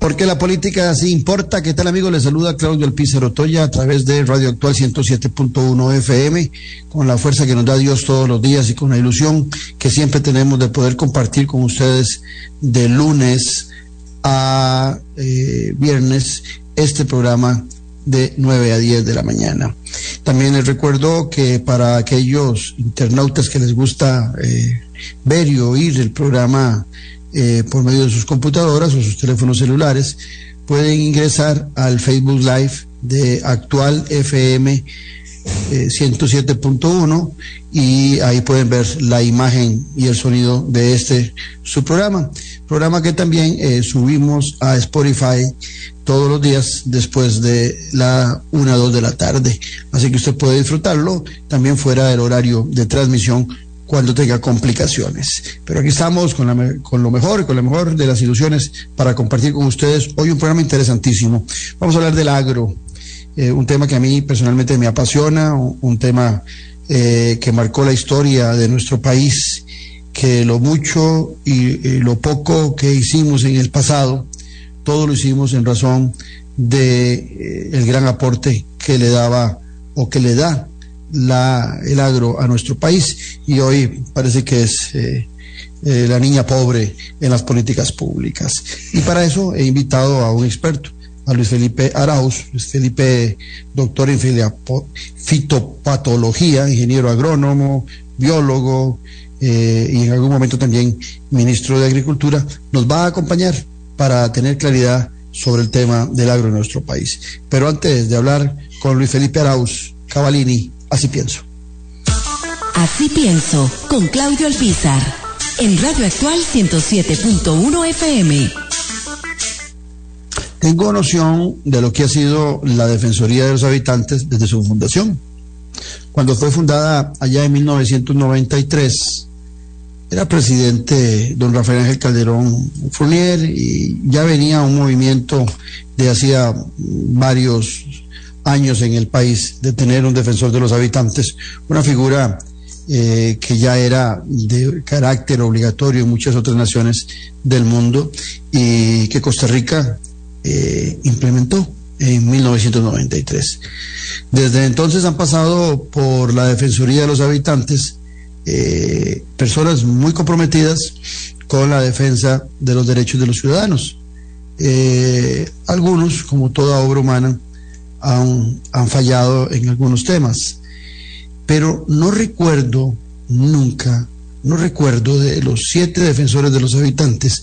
Porque la política sí importa. ¿Qué tal, amigo? Le saluda Claudio Alpizar Toya a través de Radio Actual 107.1 FM, con la fuerza que nos da Dios todos los días y con la ilusión que siempre tenemos de poder compartir con ustedes de lunes a eh, viernes este programa de 9 a 10 de la mañana. También les recuerdo que para aquellos internautas que les gusta eh, ver y oír el programa eh, por medio de sus computadoras o sus teléfonos celulares, pueden ingresar al Facebook Live de Actual FM 107.1 eh, y ahí pueden ver la imagen y el sonido de este su programa. Programa que también eh, subimos a Spotify todos los días después de la una o dos de la tarde. Así que usted puede disfrutarlo también fuera del horario de transmisión cuando tenga complicaciones. Pero aquí estamos con, la, con lo mejor, con lo mejor de las ilusiones para compartir con ustedes hoy un programa interesantísimo. Vamos a hablar del agro, eh, un tema que a mí personalmente me apasiona, un, tema eh, que marcó la historia de nuestro país, que lo mucho y, lo poco que hicimos en el pasado, todo lo hicimos en razón de eh, el gran aporte que le daba o que le da la, el agro a nuestro país y hoy parece que es eh, eh, la niña pobre en las políticas públicas. Y para eso he invitado a un experto, a Luis Felipe Arauz, Luis Felipe, doctor en fitopatología, ingeniero agrónomo, biólogo eh, y en algún momento también ministro de Agricultura, nos va a acompañar para tener claridad sobre el tema del agro en nuestro país. Pero antes de hablar con Luis Felipe Arauz Cavalini, Así pienso. Así pienso, con Claudio Alpizar, en Radio Actual 107.1 FM. Tengo noción de lo que ha sido la Defensoría de los Habitantes desde su fundación. Cuando fue fundada allá en 1993, era presidente don Rafael Ángel Calderón Fournier y ya venía un movimiento de hacía varios años en el país de tener un defensor de los habitantes, una figura eh, que ya era de carácter obligatorio en muchas otras naciones del mundo y que Costa Rica eh, implementó en 1993. Desde entonces han pasado por la Defensoría de los Habitantes eh, personas muy comprometidas con la defensa de los derechos de los ciudadanos. algunos, como toda obra humana, han, fallado en algunos temas. Pero no recuerdo nunca, no recuerdo de los siete defensores de los habitantes,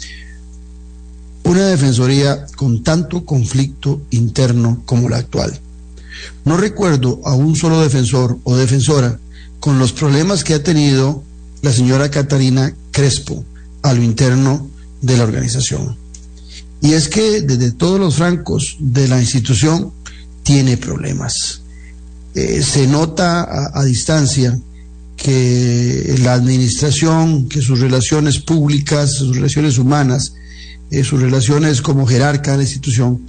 una defensoría con tanto conflicto interno como la actual. No recuerdo a un solo defensor o defensora con los problemas que ha tenido la señora Catarina Crespo a lo interno de la organización. Y es que desde todos los francos de la institución tiene problemas. Eh, se nota a, distancia que la administración, que sus relaciones públicas, sus relaciones humanas, eh, sus relaciones como jerarca de la institución,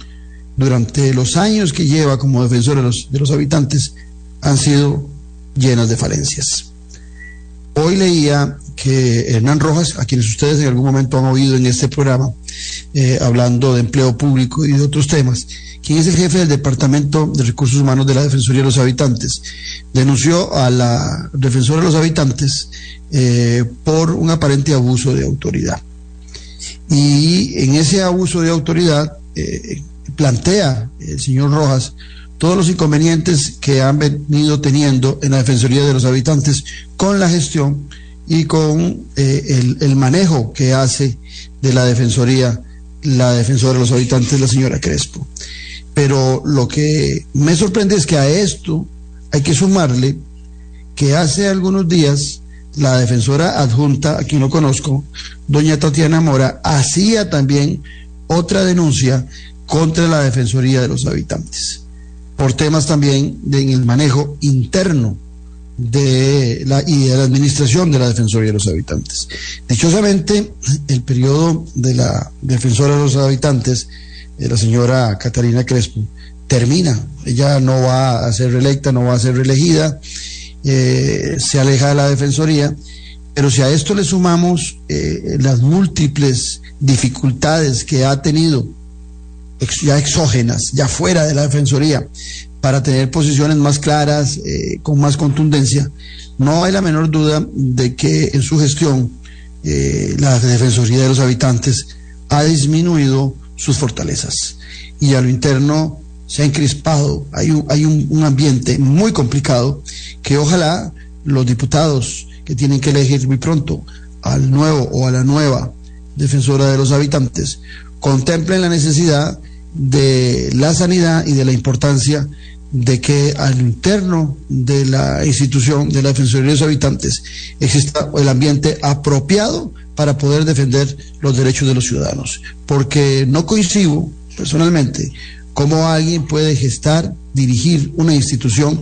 durante los años que lleva como defensor de los, de los habitantes, han sido llenas de falencias. Hoy leía que Hernán Rojas, a quienes ustedes en algún momento han oído en este programa, eh, hablando de empleo público y de otros temas, quien es el jefe del Departamento de Recursos Humanos de la Defensoría de los Habitantes, denunció a la Defensora de los Habitantes eh, por un aparente abuso de autoridad. Y en ese abuso de autoridad eh, plantea el señor Rojas todos los inconvenientes que han venido teniendo en la Defensoría de los Habitantes con la gestión y con eh, el, el, manejo que hace de la Defensoría la Defensora de los Habitantes, la señora Crespo. Pero lo que me sorprende es que a esto hay que sumarle que hace algunos días la defensora adjunta, a quien no conozco, doña Tatiana Mora, hacía también otra denuncia contra la Defensoría de los Habitantes. por temas también en el manejo interno de la, y de la administración de la Defensoría de los Habitantes. Dichosamente, el periodo de la Defensora de los Habitantes, la señora Catalina Crespo, termina. Ella no va a ser reelecta, no va a ser reelegida, eh, se aleja de la Defensoría, pero si a esto le sumamos eh, las múltiples dificultades que ha tenido ya exógenas, ya fuera de la Defensoría, para tener posiciones más claras, eh, con más contundencia, no hay la menor duda de que en su gestión eh, la Defensoría de los Habitantes ha disminuido sus fortalezas. Y a lo interno se ha encrispado, hay un, hay un, ambiente muy complicado que ojalá los diputados que tienen que elegir muy pronto al nuevo o a la nueva defensora de los habitantes contemplen la necesidad de la sanidad y de la importancia de que al interno de la institución de la Defensoría de los Habitantes exista el ambiente apropiado para poder defender los derechos de los ciudadanos. Porque no coincido personalmente cómo alguien puede gestar, dirigir una institución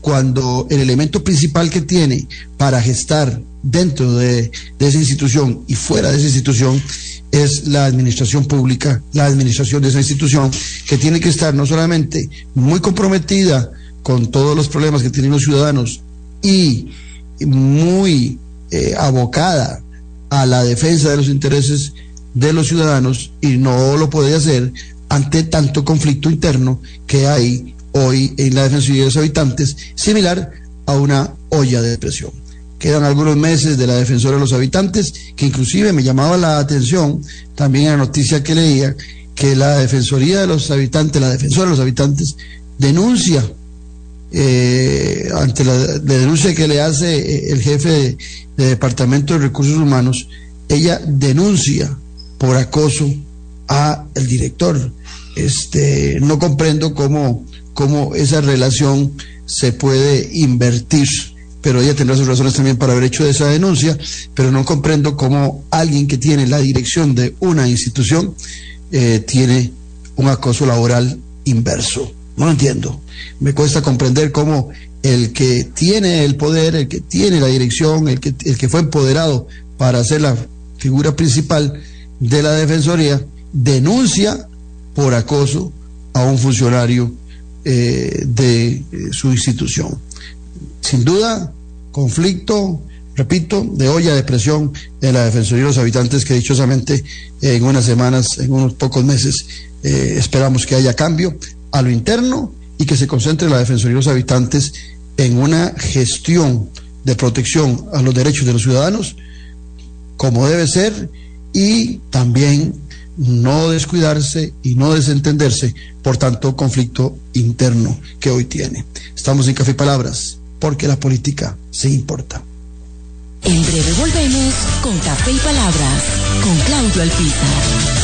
cuando el elemento principal que tiene para gestar dentro de, esa institución y fuera de esa institución es la administración pública, la administración de esa institución, que tiene que estar no solamente muy comprometida con todos los problemas que tienen los ciudadanos y muy eh, abocada a la defensa de los intereses de los ciudadanos y no lo puede hacer ante tanto conflicto interno que hay hoy en la defensoría de los habitantes, similar a una olla de presión. Quedan algunos meses de la defensora de los habitantes, que inclusive me llamaba la atención también la noticia que leía, que la defensoría de los habitantes, la defensora de los habitantes, denuncia eh, ante la, denuncia que le hace eh, el jefe de, Departamento de Recursos Humanos, ella denuncia por acoso a el director. Este, no comprendo cómo, cómo esa relación se puede invertir pero ella tendrá sus razones también para haber hecho esa denuncia, pero no comprendo cómo alguien que tiene la dirección de una institución eh, tiene un acoso laboral inverso. No lo entiendo. Me cuesta comprender cómo el que tiene el poder, el que tiene la dirección, el que, el que fue empoderado para ser la figura principal de la Defensoría, denuncia por acoso a un funcionario eh, de eh, su institución sin duda, conflicto, repito, de olla de presión en la Defensoría de los Habitantes que dichosamente en unas semanas, en unos pocos meses, eh, esperamos que haya cambio a lo interno y que se concentre la Defensoría de los Habitantes en una gestión de protección a los derechos de los ciudadanos como debe ser y también no descuidarse y no desentenderse por tanto conflicto interno que hoy tiene. Estamos en Café y Palabras porque la política se importa. En breve volvemos con Café y Palabras, con Claudio Alpizar.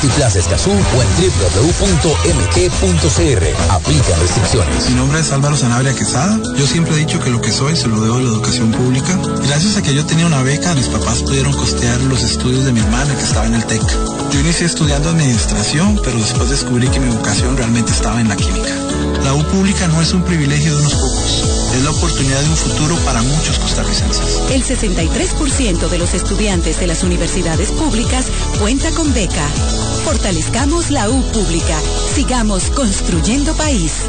Multiplaza Escazú o en www.mg.cr. Aplican restricciones. Mi nombre es Álvaro Sanabria Quesada. Yo siempre he dicho que lo que soy se lo debo a la educación pública. Gracias a que yo tenía una beca, mis papás pudieron costear los estudios de mi hermana que estaba en el TEC. Yo inicié estudiando administración, pero después descubrí que mi vocación realmente estaba en la química. La U pública no es un privilegio de unos pocos, es la oportunidad de un futuro para muchos costarricenses. El 63% de los estudiantes de las universidades públicas cuenta con beca. Fortalezcamos la U pública. Sigamos construyendo país.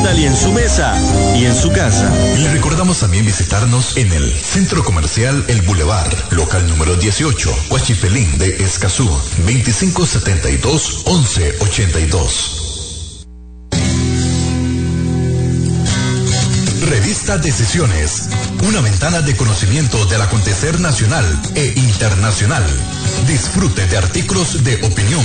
Italia en su mesa y en su casa. Le recordamos también visitarnos en el Centro Comercial El Boulevard, local número 18, Huachifelín de Escazú, 2572-1182. Revista Decisiones, una ventana de conocimiento del acontecer nacional e internacional. Disfrute de artículos de opinión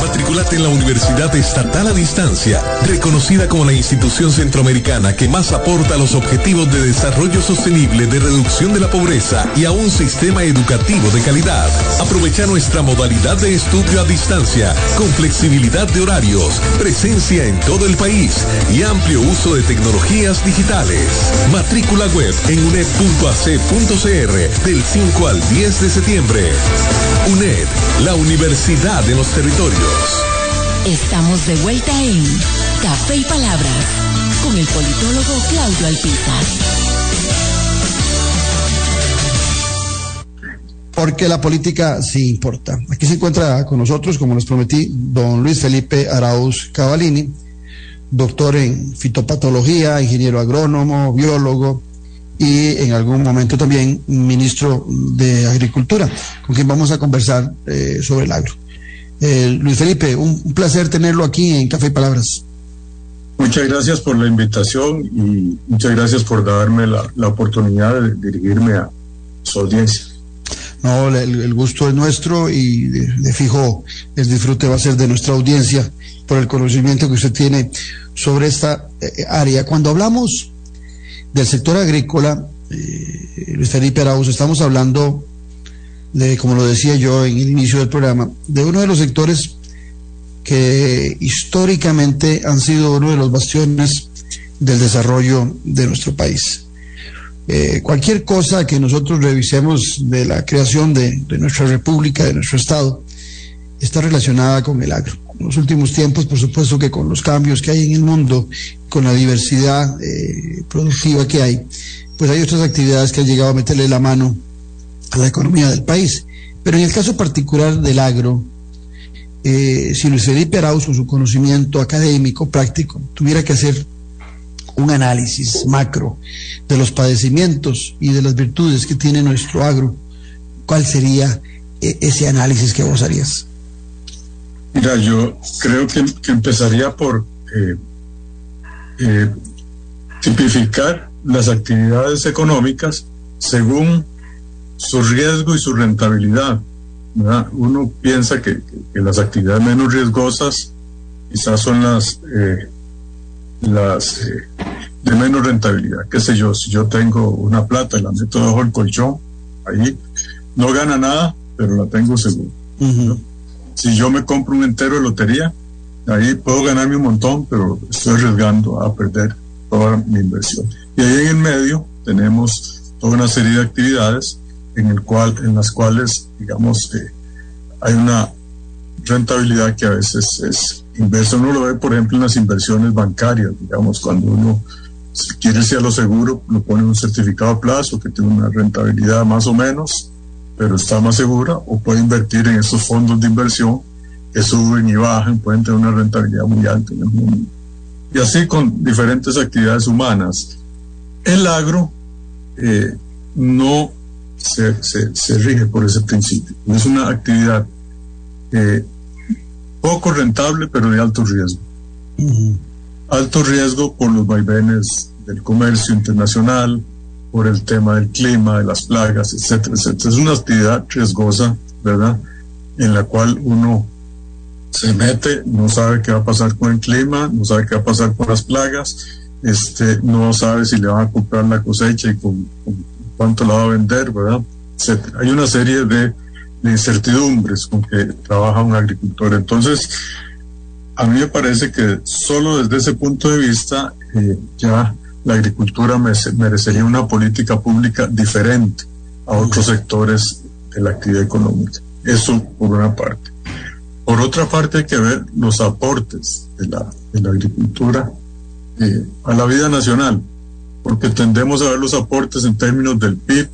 Matriculate en la Universidad Estatal a Distancia, reconocida como la institución centroamericana que más aporta a los objetivos de desarrollo sostenible, de reducción de la pobreza y a un sistema educativo de calidad. Aprovecha nuestra modalidad de estudio a distancia, con flexibilidad de horarios, presencia en todo el país y amplio uso de tecnologías digitales. Matrícula web en uned.ac.cr del 5 al 10 de septiembre. UNED, la Universidad de los Territorios. Estamos de vuelta en Café y Palabras con el politólogo Claudio Alpizar. Porque la política sí importa. Aquí se encuentra con nosotros, como les prometí, don Luis Felipe Arauz Cavalini, doctor en fitopatología, ingeniero agrónomo, biólogo y en algún momento también ministro de Agricultura, con quien vamos a conversar eh, sobre el agro. Eh, Luis Felipe, un, un placer tenerlo aquí en Café y Palabras. Muchas gracias por la invitación y muchas gracias por darme la, la oportunidad de dirigirme a su audiencia. No, el, el gusto es nuestro y de, de, fijo el disfrute va a ser de nuestra audiencia por el conocimiento que usted tiene sobre esta eh, área. Cuando hablamos del sector agrícola, eh, Luis Felipe Arauz, estamos hablando de, como lo decía yo en el inicio del programa, de uno de los sectores que históricamente han sido uno de los bastiones del desarrollo de nuestro país. Eh, cualquier cosa que nosotros revisemos de la creación de, de, nuestra república, de nuestro Estado, está relacionada con el agro. En los últimos tiempos, por supuesto que con los cambios que hay en el mundo, con la diversidad eh, productiva que hay, pues hay otras actividades que han llegado a meterle la mano a la economía del país. Pero en el caso particular del agro, eh, si Luis Felipe Arauz, con su conocimiento académico, práctico, tuviera que hacer un análisis macro de los padecimientos y de las virtudes que tiene nuestro agro, ¿cuál sería eh, ese análisis que vos harías? Mira, yo creo que, que empezaría por eh, eh, tipificar las actividades económicas según su riesgo y su rentabilidad. ¿verdad? Uno piensa que, que, que, las actividades menos riesgosas quizás son las, eh, las eh, de menos rentabilidad. Qué sé yo, si yo tengo una plata y la meto bajo el colchón, ahí no gana nada, pero la tengo seguro. Uh -huh. Si yo me compro un entero de lotería, ahí puedo ganarme un montón, pero estoy arriesgando a perder toda mi inversión. Y ahí en el medio tenemos toda una serie de actividades en, el cual, en las cuales, digamos, eh, hay una rentabilidad que a veces es inversa. Uno lo ve, por ejemplo, en las inversiones bancarias, digamos, cuando uno si quiere irse a lo seguro, lo pone un certificado a plazo que tiene una rentabilidad más o menos, pero está más segura, o puede invertir en estos fondos de inversión que suben y bajan, pueden tener una rentabilidad muy alta en el mundo. Y así con diferentes actividades humanas. El agro eh, no se, se, se, rige por ese principio. Es una actividad eh, poco rentable, pero de alto riesgo. Uh -huh. alto riesgo por los vaivenes del comercio internacional, por el tema del clima, de las plagas, etcétera, etcétera. Es una actividad riesgosa, ¿verdad? En la cual uno se mete, no sabe qué va a pasar con el clima, no sabe qué va a pasar con las plagas, este, no sabe si le van a comprar la cosecha y con, cuánto la va a vender, ¿verdad? Etcétera. Hay una serie de, incertidumbres con que trabaja un agricultor. Entonces, a mí me parece que solo desde ese punto de vista eh, ya la agricultura merecería una política pública diferente a otros sectores de la actividad económica. Eso por una parte. Por otra parte hay que ver los aportes de la, agricultura eh, a la vida nacional, porque tendemos a ver los aportes en términos del PIB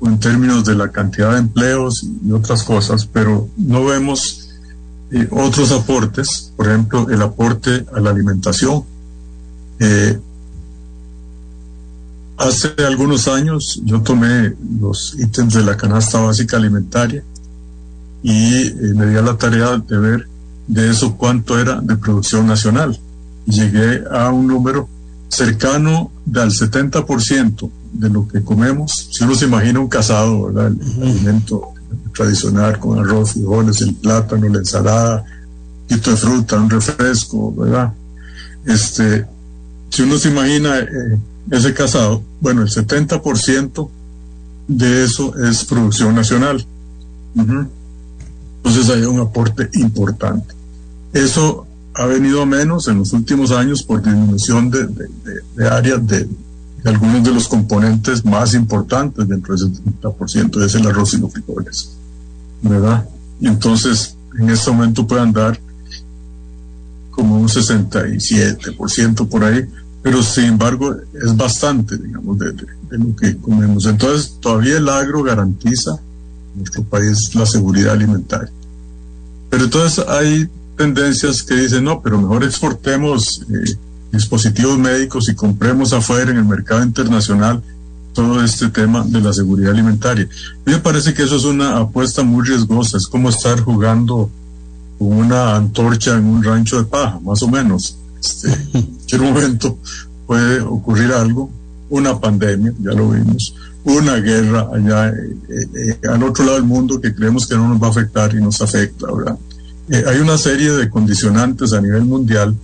o en términos de la cantidad de empleos y otras cosas, pero no vemos eh, otros aportes, por ejemplo, el aporte a la alimentación. Eh, Hace algunos años yo tomé los ítems de la canasta básica alimentaria y eh, me di a la tarea de ver de eso cuánto era de producción nacional. Llegué a un número cercano del 70% de lo que comemos. Si uno se imagina un casado, ¿verdad? El alimento tradicional con arroz, frijoles, el plátano, la ensalada, un de fruta, un refresco, ¿verdad? Este, si uno se imagina eh, ese casado, bueno, el 70% de eso es producción nacional. Entonces hay un aporte importante. Eso ha venido menos en los últimos años por disminución de, de, áreas de, algunos de los componentes más importantes dentro del 70% es el arroz y los frijoles. ¿Verdad? Y entonces en este momento puede andar como un 67% por ahí pero sin embargo es bastante, digamos, de, lo que comemos. Entonces, todavía el agro garantiza en nuestro país la seguridad alimentaria. Pero entonces hay tendencias que dicen, no, pero mejor exportemos eh, dispositivos médicos y compremos afuera en el mercado internacional todo este tema de la seguridad alimentaria. A mí me parece que eso es una apuesta muy riesgosa, es como estar jugando con una antorcha en un rancho de paja, más o menos. Este, en cualquier momento puede ocurrir algo, una pandemia, ya lo vimos, una guerra allá eh, eh, al otro lado del mundo que creemos que no nos va a afectar y nos afecta, ¿verdad? Eh, hay una serie de condicionantes a nivel mundial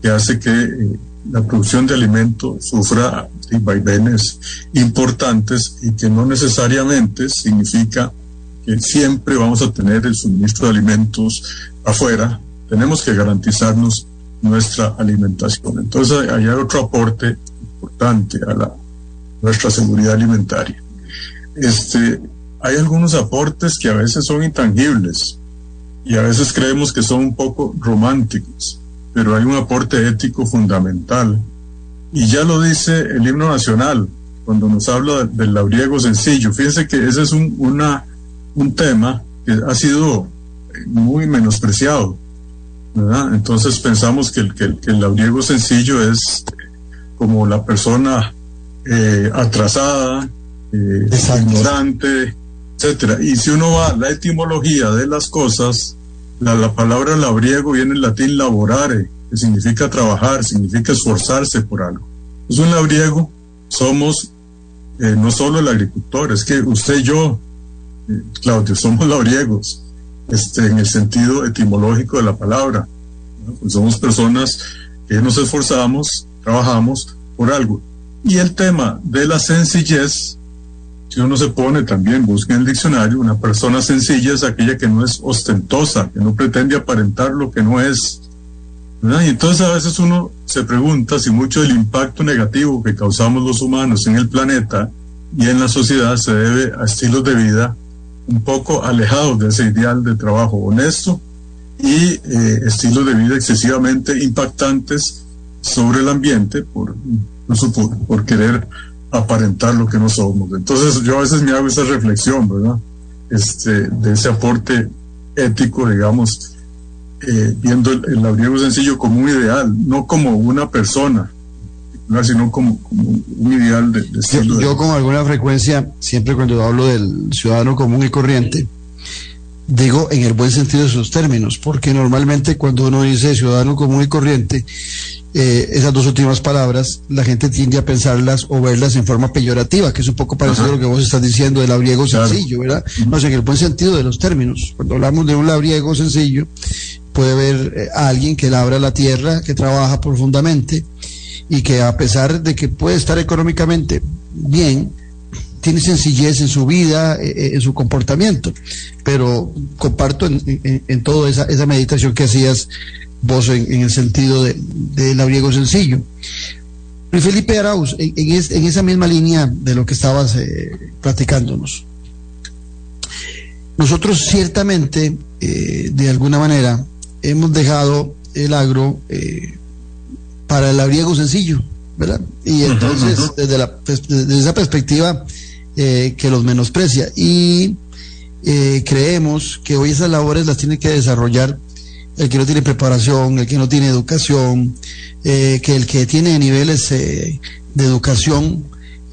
que hace que la producción de alimentos sufra vaivenes importantes y que no necesariamente significa que siempre vamos a tener el suministro de alimentos afuera. Tenemos que garantizarnos nuestra alimentación. Entonces, hay otro aporte importante a la, nuestra seguridad alimentaria. Este, hay algunos aportes que a veces son intangibles y a veces creemos que son un poco románticos, pero hay un aporte ético fundamental. Y ya lo dice el himno nacional cuando nos habla del labriego sencillo. Fíjense que ese es un, una, un tema que ha sido muy menospreciado entonces pensamos que el, que, el labriego sencillo es como la persona eh, atrasada, eh, ignorante, etcétera. Y si uno va a la etimología de las cosas, la, palabra labriego viene en latín laborare, que significa trabajar, significa esforzarse por algo. Es un labriego, somos eh, no solo el agricultor, es que usted y yo, Claudio, somos labriegos este, en el sentido etimológico de la palabra. Pues somos personas que nos esforzamos, trabajamos por algo. Y el tema de la sencillez, si uno se pone también, busca en el diccionario, una persona sencilla es aquella que no es ostentosa, que no pretende aparentar lo que no es. Y entonces a veces uno se pregunta si mucho del impacto negativo que causamos los humanos en el planeta y en la sociedad se debe a estilos de vida un poco alejados de ese ideal de trabajo honesto y eh, estilos de vida excesivamente impactantes sobre el ambiente por, por, querer aparentar lo que no somos. Entonces yo a veces me hago esa reflexión, ¿verdad? Este, de ese aporte ético, digamos, eh, viendo el, el labriego sencillo como un ideal, no como una persona, sino como, un ideal de, yo, con alguna frecuencia, siempre cuando hablo del ciudadano común y corriente, digo en el buen sentido de sus términos, porque normalmente cuando uno dice ciudadano común y corriente, eh, esas dos últimas palabras, la gente tiende a pensarlas o verlas en forma peyorativa, que es un poco parecido a lo que vos estás diciendo del labriego sencillo, ¿verdad? No sé, en el buen sentido de los términos. Cuando hablamos de un labriego sencillo, puede ver eh, a alguien que labra la tierra, que trabaja profundamente y que a pesar de que puede estar económicamente bien, tiene sencillez en su vida, eh, en su comportamiento. Pero comparto en, en, toda esa, esa meditación que hacías vos en, el sentido de, de labriego sencillo. Luis Felipe Arauz, en, en, esa misma línea de lo que estabas eh, platicándonos. Nosotros ciertamente, eh, de alguna manera, hemos dejado el agro eh, para el labriego sencillo, ¿verdad? Y entonces, desde, la, desde esa perspectiva, que los menosprecia. Y creemos que hoy esas labores las tiene que desarrollar el que no tiene preparación, el que no tiene educación, eh, que el que tiene niveles eh, de educación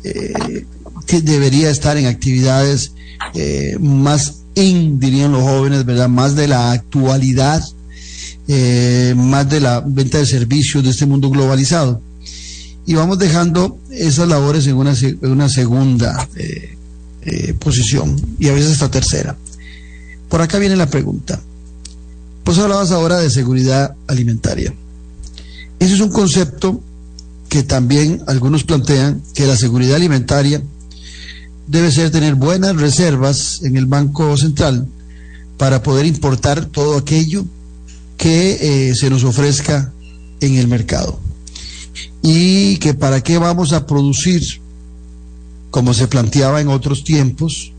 eh, debería estar en actividades más in, dirían los jóvenes, ¿verdad? Más de la actualidad, más de la venta de servicios de este mundo globalizado. Y vamos dejando esas labores en una, en una segunda posición y a veces hasta tercera. Por acá viene la pregunta. Pues hablabas ahora de seguridad alimentaria. Ese es un concepto que también algunos plantean que la seguridad alimentaria debe ser tener buenas reservas en el Banco Central para poder importar todo aquello que eh, se nos ofrezca en el mercado. Y que para qué vamos a producir, como se planteaba en otros tiempos,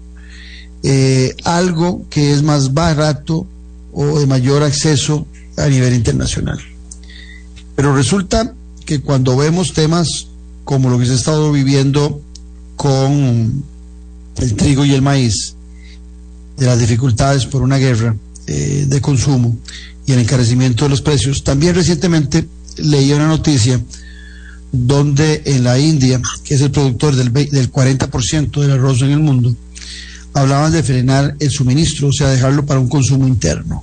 eh, algo que es más barato o de mayor acceso a nivel internacional. Pero resulta que cuando vemos temas como lo que se ha estado viviendo con el trigo y el maíz, de las dificultades por una guerra eh, de consumo y el encarecimiento de los precios, también recientemente leí una noticia donde en la India, que es el productor del, del 40% del arroz en el mundo, hablaban de frenar el suministro, o sea, dejarlo para un consumo interno.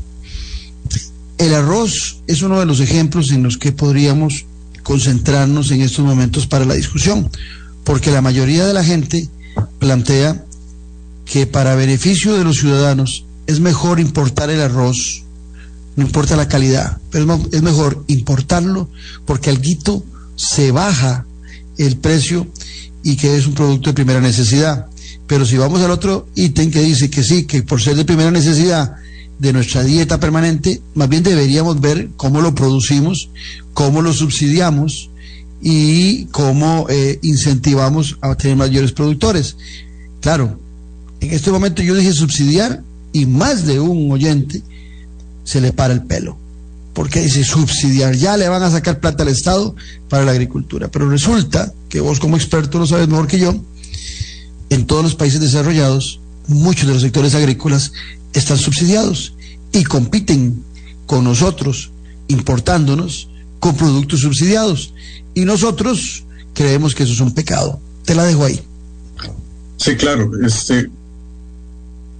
El arroz es uno de los ejemplos en los que podríamos concentrarnos en estos momentos para la discusión, porque la mayoría de la gente plantea que para beneficio de los ciudadanos es mejor importar el arroz, no importa la calidad, pero es mejor importarlo porque al guito se baja el precio y que es un producto de primera necesidad. Pero si vamos al otro ítem que dice que sí, que por ser de primera necesidad de nuestra dieta permanente, más bien deberíamos ver cómo lo producimos, cómo lo subsidiamos y cómo eh, incentivamos a tener mayores productores. Claro, en este momento yo dije subsidiar y más de un oyente se le para el pelo. Porque dice subsidiar, ya le van a sacar plata al Estado para la agricultura. Pero resulta que vos como experto lo sabes mejor que yo, en todos los países desarrollados, muchos de los sectores agrícolas están subsidiados y compiten con nosotros importándonos con productos subsidiados. Y nosotros creemos que eso es un pecado. Te la dejo ahí. Sí, claro. Este,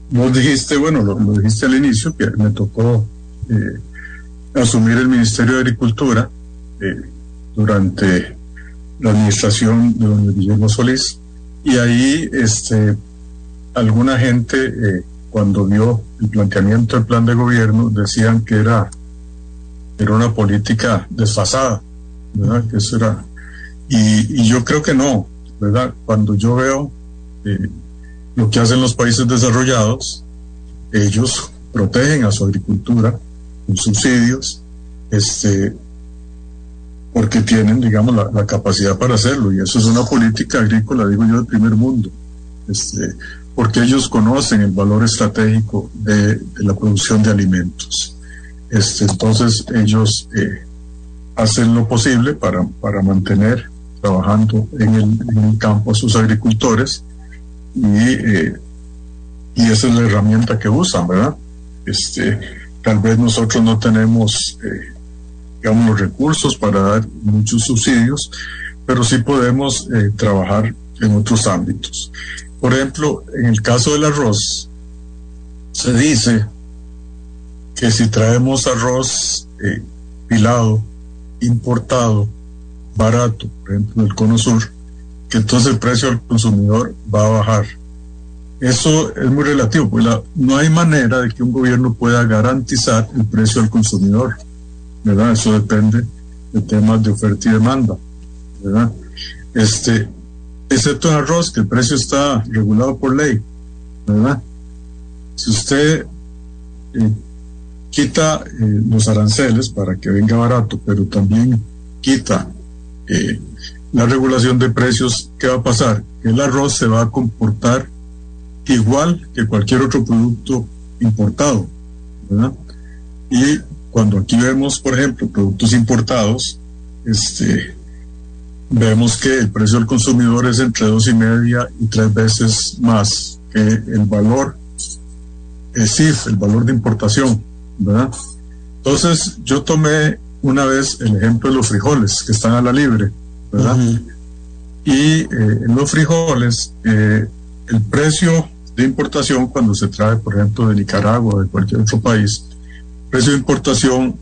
vos dijiste, bueno, lo, dijiste al inicio, que me tocó eh, asumir el Ministerio de Agricultura eh, durante la administración de don Guillermo Solís. Y ahí este, alguna gente eh, cuando vio el planteamiento del plan de gobierno, decían que era, era una política desfasada, ¿verdad? Que eso era. Y, yo creo que no, ¿verdad? Cuando yo veo eh, lo que hacen los países desarrollados, ellos protegen a su agricultura con subsidios, este, porque tienen, digamos, la, la, capacidad para hacerlo. Y eso es una política agrícola, digo yo, del primer mundo. Este, porque ellos conocen el valor estratégico de, la producción de alimentos. Este, entonces ellos eh, hacen lo posible para, para mantener trabajando en el, campo a sus agricultores y, eh, y esa es la herramienta que usan, ¿verdad? Este, tal vez nosotros no tenemos, eh, digamos, los recursos para dar muchos subsidios, pero sí podemos trabajar en otros ámbitos. Por ejemplo, en el caso del arroz, se dice que si traemos arroz eh, pilado importado barato, por ejemplo, el cono sur, que entonces el precio al consumidor va a bajar. Eso es muy relativo, pues no hay manera de que un gobierno pueda garantizar el precio al consumidor, ¿verdad? Eso depende de temas de oferta y demanda, ¿verdad? Este, excepto en arroz, que el precio está regulado por ley, ¿verdad? Si usted eh, quita eh, los aranceles para que venga barato, pero también quita eh, la regulación de precios, ¿qué va a pasar? El arroz se va a comportar igual que cualquier otro producto importado, ¿verdad? Y cuando aquí vemos, por ejemplo, productos importados, este, vemos que el precio del consumidor es entre dos y media y tres veces más que el valor, es decir, el valor de importación, ¿verdad? Entonces, yo tomé una vez el ejemplo de los frijoles que están a la libre, ¿verdad? Y eh, en los frijoles, eh, el precio de importación cuando se trae, por ejemplo, de Nicaragua o de cualquier otro país, precio de importación,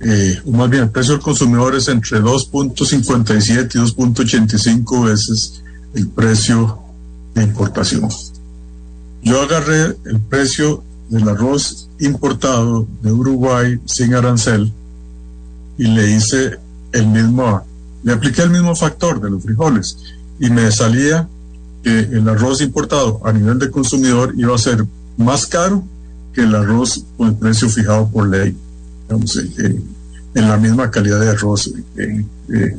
eh, o más bien el precio del consumidor es entre 2.57 y 2.85 veces el precio de importación. Yo agarré el precio del arroz importado de Uruguay sin arancel y le hice el mismo, le apliqué el mismo factor de los frijoles y me salía que el arroz importado a nivel de consumidor iba a ser más caro que el arroz con el precio fijado por ley, digamos, eh, en la misma calidad de arroz, eh, eh,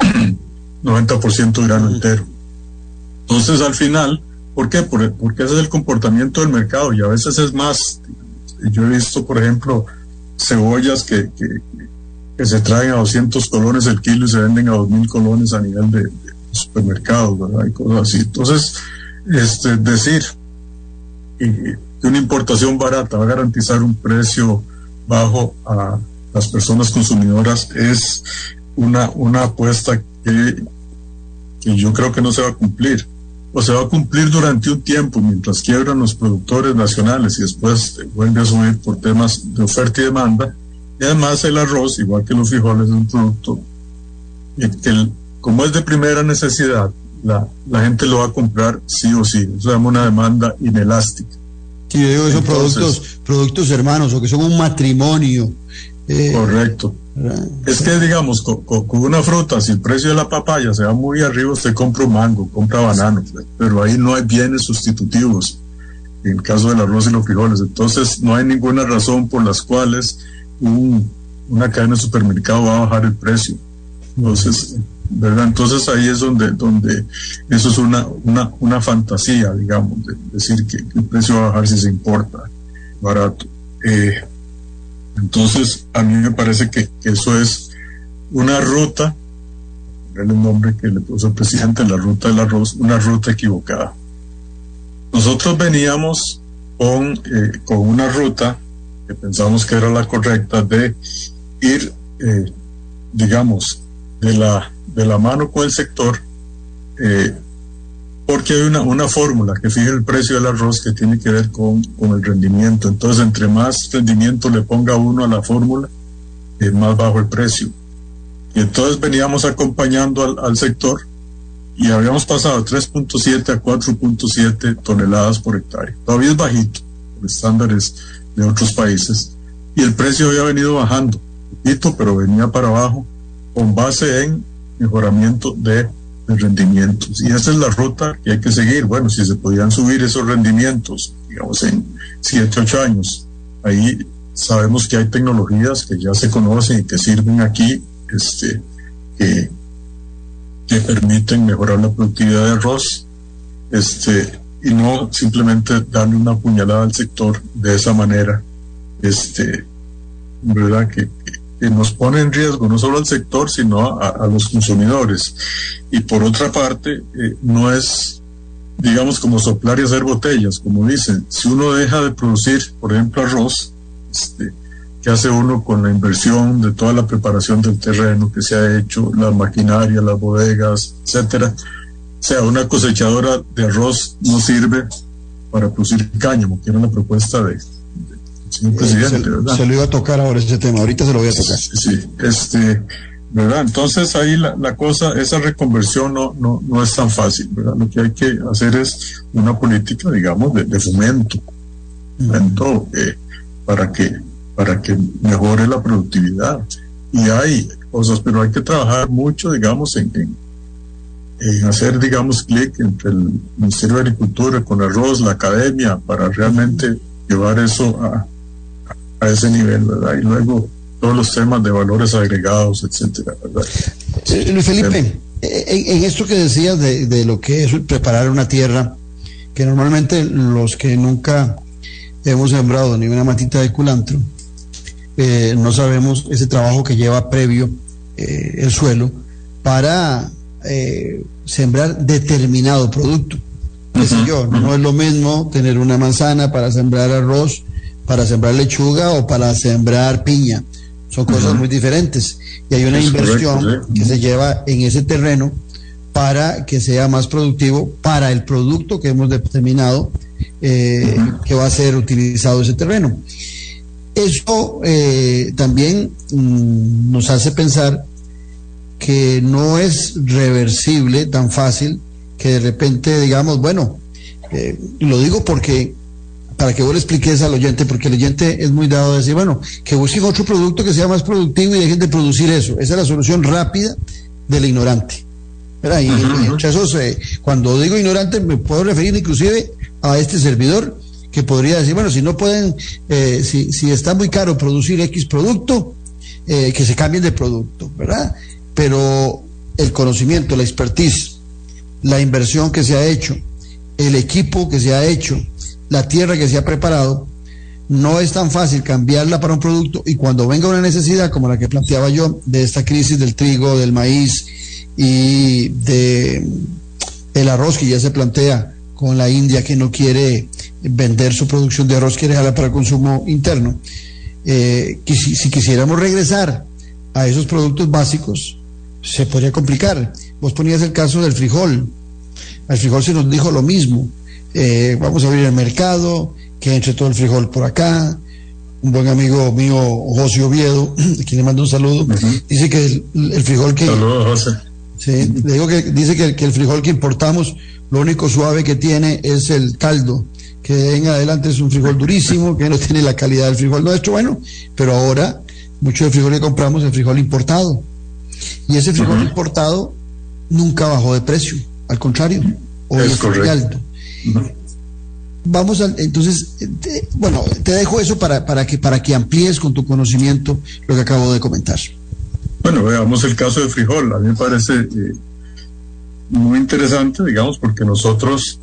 90% grano entero. Entonces, al final, ¿por qué? Porque ese es el comportamiento del mercado y a veces es más. Yo he visto, por ejemplo, cebollas que, que, se traen a 200 colones el kilo y se venden a 2.000 colones a nivel de, supermercados, ¿verdad? Y cosas así. Entonces, este, decir que una importación barata va a garantizar un precio bajo a las personas consumidoras es una, una apuesta que, que yo creo que no se va a cumplir. O se va a cumplir durante un tiempo mientras quiebran los productores nacionales y después vuelve a subir por temas de oferta y demanda. Y además el arroz, igual que los frijoles, es un producto que como es de primera necesidad, la, la gente lo va a comprar sí o sí. Eso se llama una demanda inelástica. Sí, yo digo esos productos, productos hermanos o que son un matrimonio. Eh, correcto. Es que, digamos, con, una fruta, si el precio de la papaya se va muy arriba, usted compra un mango, compra banano, pero ahí no hay bienes sustitutivos en el caso del arroz y los frijoles. Entonces, no hay ninguna razón por las cuales un, una cadena de supermercado va a bajar el precio. Entonces, ¿verdad? Entonces ahí es donde, donde eso es una, una, una fantasía, digamos, de decir que, el precio va a bajar si se importa barato. Eh, entonces, a mí me parece que, eso es una ruta, el nombre que le puso el presidente, la ruta del arroz, una ruta equivocada. Nosotros veníamos con, eh, con una ruta que pensamos que era la correcta de ir, eh, digamos, de la de la mano con el sector, eh, porque hay una, una fórmula que fija el precio del arroz que tiene que ver con, con el rendimiento. Entonces, entre más rendimiento le ponga uno a la fórmula, es más bajo el precio. Y entonces veníamos acompañando al, al sector y habíamos pasado de 3.7 a 4.7 toneladas por hectárea. Todavía es bajito, por estándares de otros países. Y el precio había venido bajando, poquito, pero venía para abajo, con base en mejoramiento de, rendimientos. Y esa es la ruta que hay que seguir. Bueno, si se podían subir esos rendimientos, digamos, en 7, 8 años, ahí sabemos que hay tecnologías que ya se conocen y que sirven aquí, este, que, que permiten mejorar la productividad de arroz, este, y no simplemente darle una puñalada al sector de esa manera, este, verdad que que nos pone en riesgo no solo al sector, sino a, los consumidores. Y por otra parte, eh, no es, digamos, como soplar y hacer botellas, como dicen. Si uno deja de producir, por ejemplo, arroz, este, ¿qué hace uno con la inversión de toda la preparación del terreno que se ha hecho, la maquinaria, las bodegas, etcétera? O sea, una cosechadora de arroz no sirve para producir cáñamo, que era la propuesta de, señor presidente, se, ¿verdad? se lo iba a tocar ahora ese tema, ahorita se lo voy a tocar. Sí, sí, este, ¿verdad? Entonces ahí la, la cosa, esa reconversión no, no, no es tan fácil, ¿verdad? Lo que hay que hacer es una política, digamos, de, de fomento, fomento eh, para que para que mejore la productividad. Y hay cosas, pero hay que trabajar mucho, digamos, en, en, en hacer, digamos, clic entre el Ministerio de Agricultura, con arroz, la academia, para realmente llevar eso a, a ese nivel, ¿verdad? Y luego todos los temas de valores agregados, etcétera, ¿verdad? Eh, Luis Felipe, eh, en, en esto que decías de, de lo que es preparar una tierra, que normalmente los que nunca hemos sembrado ni una matita de culantro, eh, no sabemos ese trabajo que lleva previo eh, el suelo para eh, sembrar determinado producto. Qué sé yo, no es lo mismo tener una manzana para sembrar arroz, para sembrar lechuga o para sembrar piña. Son cosas muy diferentes. Y hay una Es inversión correcto, sí. que se lleva en ese terreno para que sea más productivo para el producto que hemos determinado eh, que va a ser utilizado ese terreno. Eso eh, también mm, nos hace pensar que no es reversible tan fácil que de repente digamos, bueno, eh, lo digo porque para que vos le expliques al oyente, porque el oyente es muy dado a decir, bueno, que busquen otro producto que sea más productivo y dejen de producir eso. Esa es la solución rápida del ignorante. ¿verdad? Y, esos, eh, cuando digo ignorante, me puedo referir inclusive a este servidor que podría decir, bueno, si no pueden, eh, si, si está muy caro producir X producto, eh, que se cambien de producto, ¿verdad? Pero el conocimiento, la expertise, la inversión que se ha hecho, el equipo que se ha hecho, la tierra que se ha preparado, no es tan fácil cambiarla para un producto y cuando venga una necesidad como la que planteaba yo de esta crisis del trigo, del maíz y de el arroz que ya se plantea con la India que no quiere vender su producción de arroz, quiere dejarla para consumo interno. Eh, si, si quisiéramos regresar a esos productos básicos, se podría complicar. Vos ponías el caso del frijol. Al frijol se nos dijo lo mismo. Eh, vamos a abrir el mercado, que entre todo el frijol por acá. Un buen amigo mío, José Oviedo, a quien le mando un saludo, dice que el, el frijol que... Saludos, José. Sí, le digo que dice que, que el frijol que importamos, lo único suave que tiene es el caldo, que en adelante es un frijol durísimo, que no tiene la calidad del frijol nuestro, bueno, pero ahora mucho del frijol que compramos es frijol importado. Y ese frijol importado nunca bajó de precio, al contrario, hoy Es muy Vamos a, entonces, eh, te- bueno, te dejo eso para, para, que, para que amplíes con tu conocimiento lo que acabo de comentar. Bueno, veamos el caso de frijol. A mí me parece eh, muy interesante, digamos, porque nosotros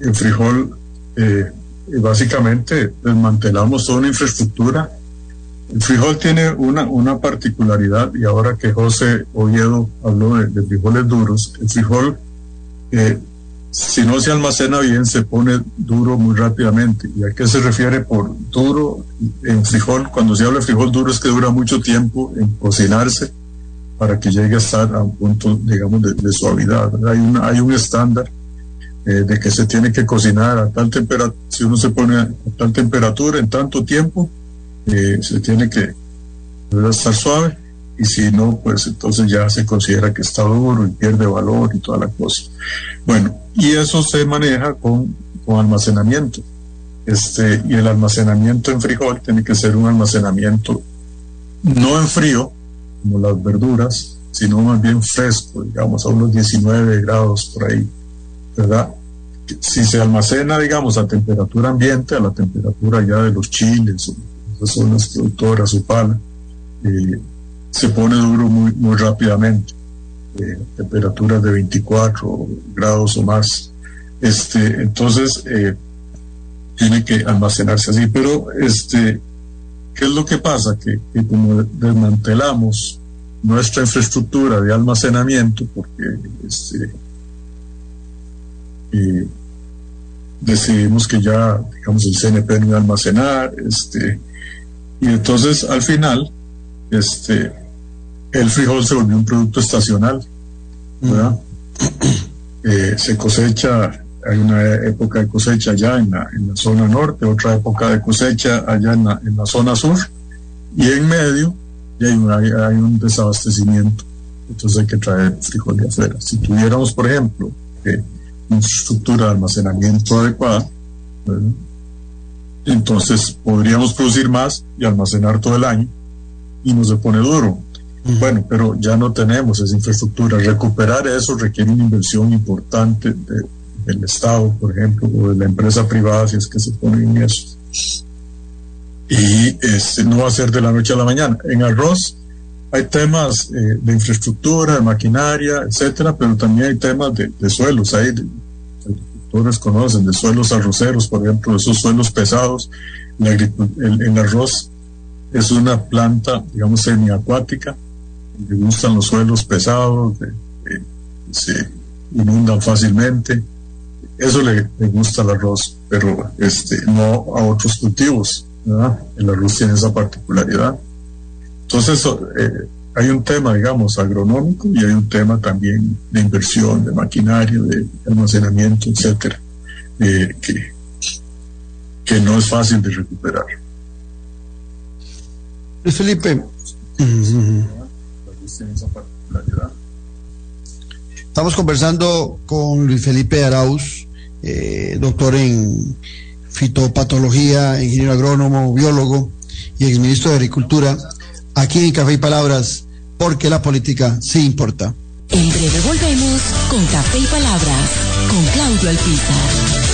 en frijol eh, básicamente desmantelamos toda una infraestructura. El frijol tiene una, una particularidad y ahora que José Oviedo habló de, de frijoles duros, el frijol, eh, si no se almacena bien, se pone duro muy rápidamente. ¿Y a qué se refiere por duro en frijol? Cuando se habla de frijol duro es que dura mucho tiempo en cocinarse para que llegue a estar a un punto, digamos, de, de suavidad. Hay, una, hay un estándar eh, de que se tiene que cocinar a tal temperatura, si uno se pone a tal temperatura en tanto tiempo, eh, se tiene que estar suave y si no, pues entonces ya se considera que está duro y pierde valor y toda la cosa. Bueno, y eso se maneja con, con almacenamiento. Este, y el almacenamiento en frijol tiene que ser un almacenamiento no en frío, como las verduras, sino más bien fresco, digamos, a unos 19 grados por ahí, ¿verdad? Si se almacena, digamos, a temperatura ambiente, a la temperatura ya de los chiles, o esas zonas productoras o pala, eh, se pone duro muy, muy rápidamente, eh, temperaturas de 24 grados o más. Este, entonces, eh, tiene que almacenarse así, pero este, ¿qué es lo que pasa? Que, como desmantelamos nuestra infraestructura de almacenamiento, porque este, decidimos que ya, digamos, el CNP no iba a almacenar, este, y entonces al final, este, el frijol se volvió un producto estacional, ¿verdad? Eh, se cosecha hay una época de cosecha allá en la, en la zona norte, otra época de cosecha allá en la, en la zona sur, y en medio y hay, hay, un desabastecimiento. Entonces hay que traer frijol de afuera. Si tuviéramos, por ejemplo, eh, una estructura de almacenamiento adecuada, entonces podríamos producir más y almacenar todo el año y no se pone duro. Bueno, pero ya no tenemos esa infraestructura. Recuperar eso requiere una inversión importante del Estado, por ejemplo, o de la empresa privada, si es que se pone en eso. Y este, no va a ser de la noche a la mañana. En arroz hay temas eh, de infraestructura, de maquinaria, etcétera, pero también hay temas de, suelos. Hay, agricultores conocen, de suelos arroceros, por ejemplo, esos suelos pesados. El, el arroz es una planta, digamos, semiacuática le gustan los suelos pesados, se inundan fácilmente. Eso le, gusta al arroz, pero este, no a otros cultivos. El arroz tiene esa particularidad. Entonces, eh, hay un tema, digamos, agronómico y hay un tema también de inversión, de maquinaria, de almacenamiento, etcétera, eh, que, que no es fácil de recuperar. Felipe, Estamos conversando con Luis Felipe Arauz, eh, doctor en fitopatología, ingeniero agrónomo, biólogo y exministro de Agricultura, aquí en Café y Palabras, porque la política sí importa. En breve volvemos con Café y Palabras, con Claudio Alpizar.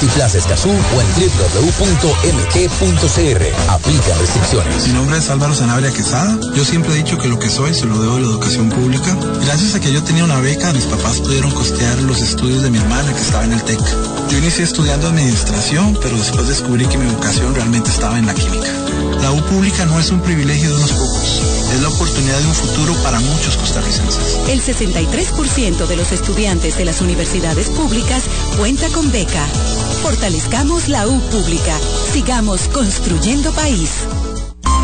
Multiplaza Escazú o en www.mg.cr. Aplica restricciones. Mi nombre es Álvaro Sanabria Quesada. Yo siempre he dicho que lo que soy se lo debo a la educación pública. Gracias a que yo tenía una beca, mis papás pudieron costear los estudios de mi hermana que estaba en el TEC. Yo inicié estudiando administración, pero después descubrí que mi vocación realmente estaba en la química. La U pública no es un privilegio de unos pocos, es la oportunidad de un futuro para muchos costarricenses. El 63% de los estudiantes de las universidades públicas cuenta con beca. Fortalezcamos la U pública. Sigamos construyendo país.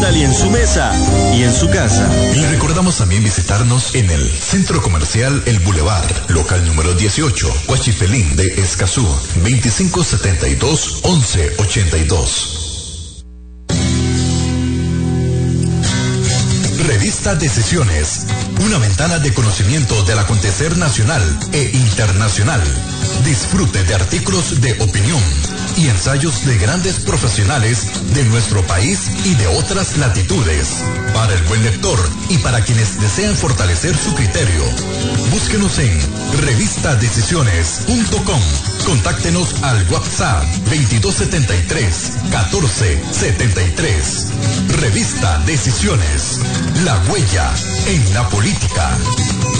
Italia en su mesa y en su casa. Le recordamos también visitarnos en el Centro Comercial El Boulevard, local número 18, Huachifelín de Escazú, 2572 1182. Revista Decisiones, una ventana de conocimiento del acontecer nacional e internacional. Disfrute de artículos de opinión y ensayos de grandes profesionales de nuestro país y de otras latitudes. Para el buen lector y para quienes desean fortalecer su criterio. Búsquenos en revistadecisiones.com. Contáctenos al WhatsApp 2273 1473. Revista Decisiones. La huella en la política.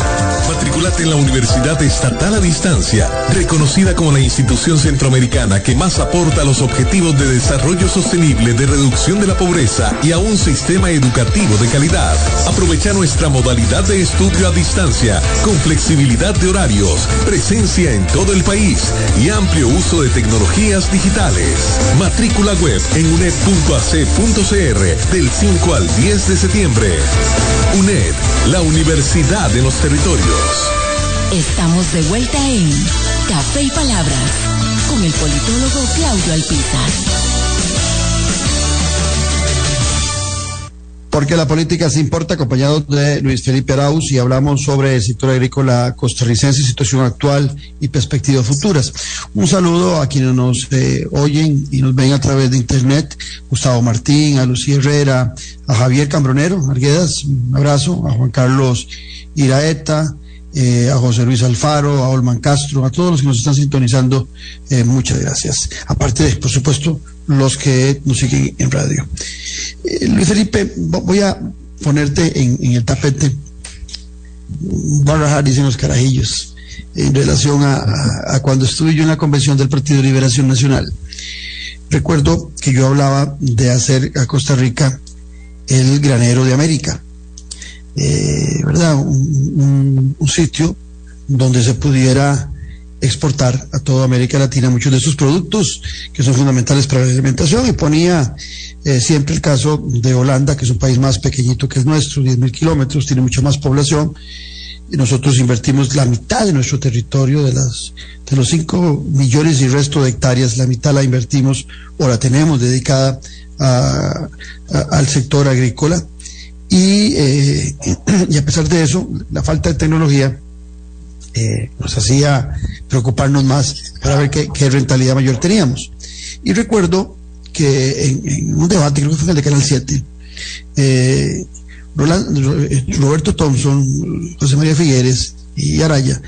Matricula Matrículate en la Universidad Estatal a Distancia, reconocida como la institución centroamericana que más aporta a los objetivos de desarrollo sostenible, de reducción de la pobreza y a un sistema educativo de calidad. Aprovecha nuestra modalidad de estudio a distancia, con flexibilidad de horarios, presencia en todo el país y amplio uso de tecnologías digitales. Matrícula web en uned.ac.cr del 5 al 10 de septiembre. UNED, la Universidad de los Territorios. Estamos de vuelta en Café y Palabras con el politólogo Claudio Alpizar. Porque la política se importa, acompañado de Luis Felipe Arauz, y hablamos sobre el sector agrícola costarricense, situación actual y perspectivas futuras. Un saludo a quienes nos eh, oyen y nos ven a través de internet, Gustavo Martín, a Lucía Herrera, a Javier Cambronero, Arguedas, un abrazo, a Juan Carlos Iraeta, eh, a José Luis Alfaro, a Olman Castro, a todos los que nos están sintonizando, eh, muchas gracias. Aparte de, por supuesto, los que nos siguen en radio. Eh, Luis Felipe, voy a ponerte en, el tapete. Voy a rajar, dicen los carajillos, en relación a, a, a, cuando estuve yo en la convención del Partido de Liberación Nacional. Recuerdo que yo hablaba de hacer a Costa Rica el granero de América. Eh, ¿verdad? Un, sitio donde se pudiera exportar a toda América Latina muchos de sus productos que son fundamentales para la alimentación. Y ponía eh, siempre el caso de Holanda, que es un país más pequeñito que el nuestro, 10 mil kilómetros, tiene mucho más población. Y nosotros invertimos la mitad de nuestro territorio, de, las, de los 5 millones y resto de hectáreas, la mitad la invertimos o la tenemos dedicada a, al sector agrícola y, eh, a pesar de eso, la falta de tecnología eh, nos hacía preocuparnos más para ver qué, qué, rentabilidad mayor teníamos. Y recuerdo que en, un debate, creo que fue en el de Canal 7, eh, Roberto Thompson, José María Figueres y Araya,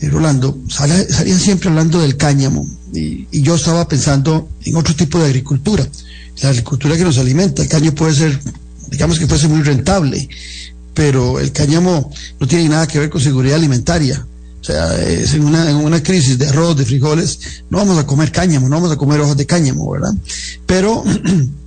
eh, Rolando, sale, salían siempre hablando del cáñamo y, y, yo estaba pensando en otro tipo de agricultura, la agricultura que nos alimenta. El cáñamo puede ser, digamos que puede ser muy rentable, pero el cáñamo no tiene nada que ver con seguridad alimentaria. O sea, es en una, en una crisis de arroz, de frijoles, no vamos a comer cáñamo, no vamos a comer hojas de cáñamo, ¿verdad? Pero